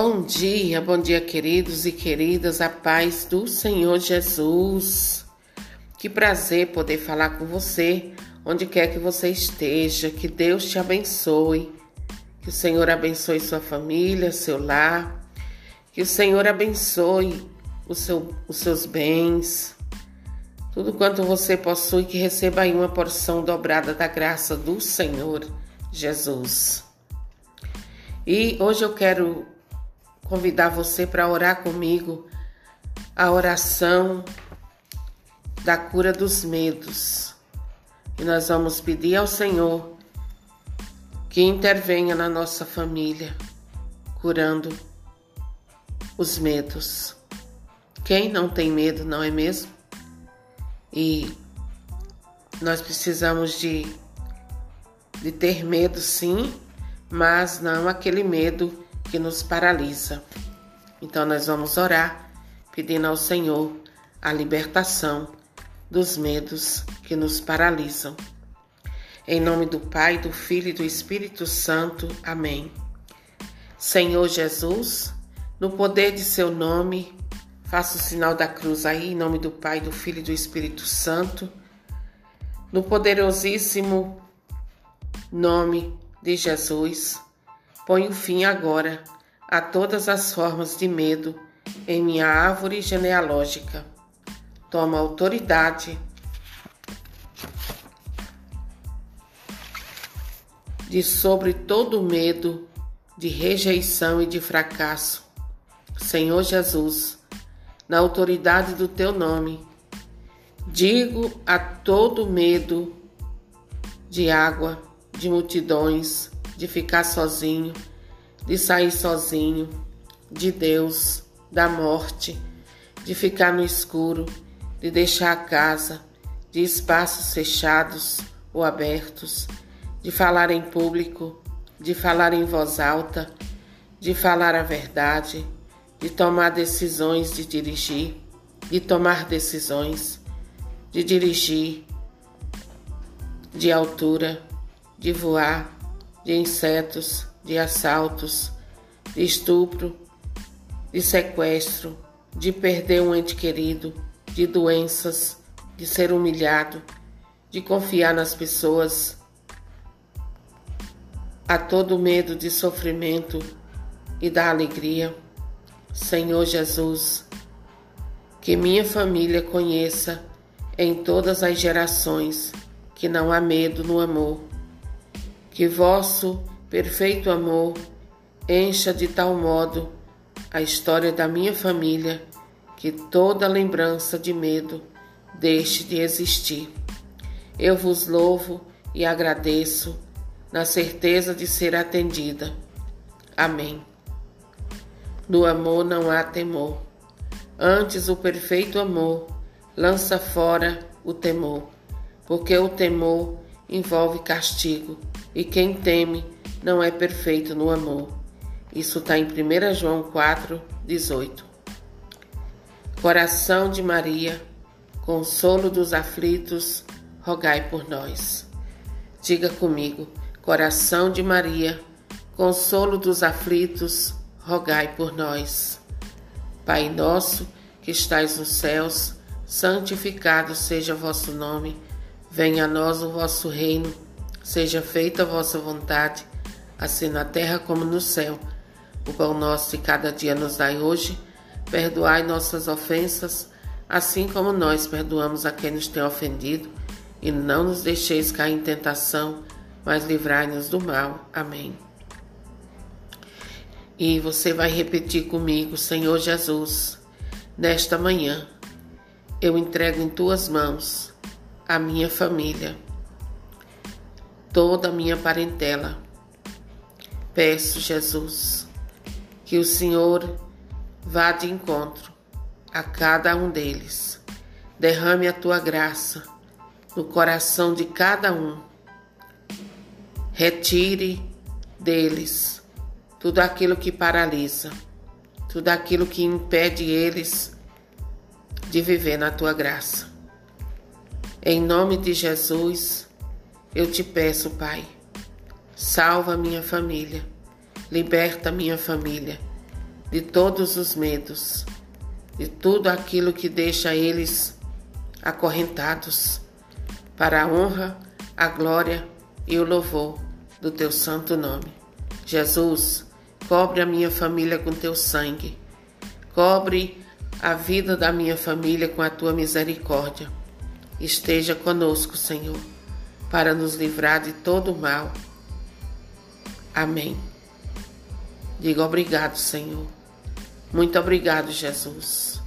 Bom dia, bom dia, queridos e queridas, a paz do Senhor Jesus. Que prazer poder falar com você, onde quer que você esteja. Que Deus te abençoe. Que o Senhor abençoe sua família, seu lar. Que o Senhor abençoe seu, os seus bens. Tudo quanto você possui, que receba aí uma porção dobrada da graça do Senhor Jesus. E hoje eu quero convidar você para orar comigo a oração da cura dos medos. E nós vamos pedir ao Senhor que intervenha na nossa família, curando os medos. Quem não tem medo, não é mesmo? E nós precisamos de, de ter medo, sim, mas não aquele medo que nos paralisa. Então nós vamos orar pedindo ao Senhor a libertação dos medos que nos paralisam. Em nome do Pai, do Filho e do Espírito Santo. Amém. Senhor Jesus, no poder de seu nome, faça o sinal da cruz aí, em nome do Pai, do Filho e do Espírito Santo. No poderosíssimo nome de Jesus, ponho fim agora a todas as formas de medo em minha árvore genealógica. Toma autoridade de sobre todo medo de rejeição e de fracasso. Senhor Jesus, na autoridade do teu nome, digo a todo medo de água, de multidões, de ficar sozinho, de sair sozinho, de Deus, da morte, de ficar no escuro, de deixar a casa, de espaços fechados ou abertos, de falar em público, de falar em voz alta, de falar a verdade, de tomar decisões de dirigir, de tomar decisões, de dirigir, de altura, de voar, de insetos, de assaltos, de estupro, de sequestro, de perder um ente querido, de doenças, de ser humilhado, de confiar nas pessoas, a todo medo de sofrimento e da alegria. Senhor Jesus, que minha família conheça em todas as gerações que não há medo no amor que vosso perfeito amor encha de tal modo a história da minha família que toda lembrança de medo deixe de existir. Eu vos louvo e agradeço na certeza de ser atendida. Amém. No amor não há temor. Antes o perfeito amor lança fora o temor, porque o temor envolve castigo e quem teme não é perfeito no amor. Isso está em 1 João 4, 18. Coração de Maria, consolo dos aflitos, rogai por nós. Diga comigo, coração de Maria, consolo dos aflitos, rogai por nós. Pai nosso, que estais nos céus, santificado seja vosso nome, venha a nós o vosso reino Seja feita a vossa vontade, assim na terra como no céu. O pão nosso de cada dia nos dai hoje. Perdoai nossas ofensas, assim como nós perdoamos a quem nos tem ofendido. E não nos deixeis cair em tentação, mas livrai-nos do mal. Amém. E você vai repetir comigo, Senhor Jesus, nesta manhã, eu entrego em tuas mãos a minha família toda a minha parentela. Peço, Jesus, que o Senhor vá de encontro a cada um deles. Derrame a tua graça no coração de cada um. Retire deles tudo aquilo que paralisa, tudo aquilo que impede eles de viver na tua graça. Em nome de Jesus, eu te peço, Pai, salva minha família, liberta minha família, de todos os medos, de tudo aquilo que deixa eles acorrentados, para a honra, a glória e o louvor do teu santo nome. Jesus, cobre a minha família com teu sangue, cobre a vida da minha família com a tua misericórdia. Esteja conosco, Senhor, para nos livrar de todo o mal. Amém. Diga obrigado, Senhor. Muito obrigado, Jesus.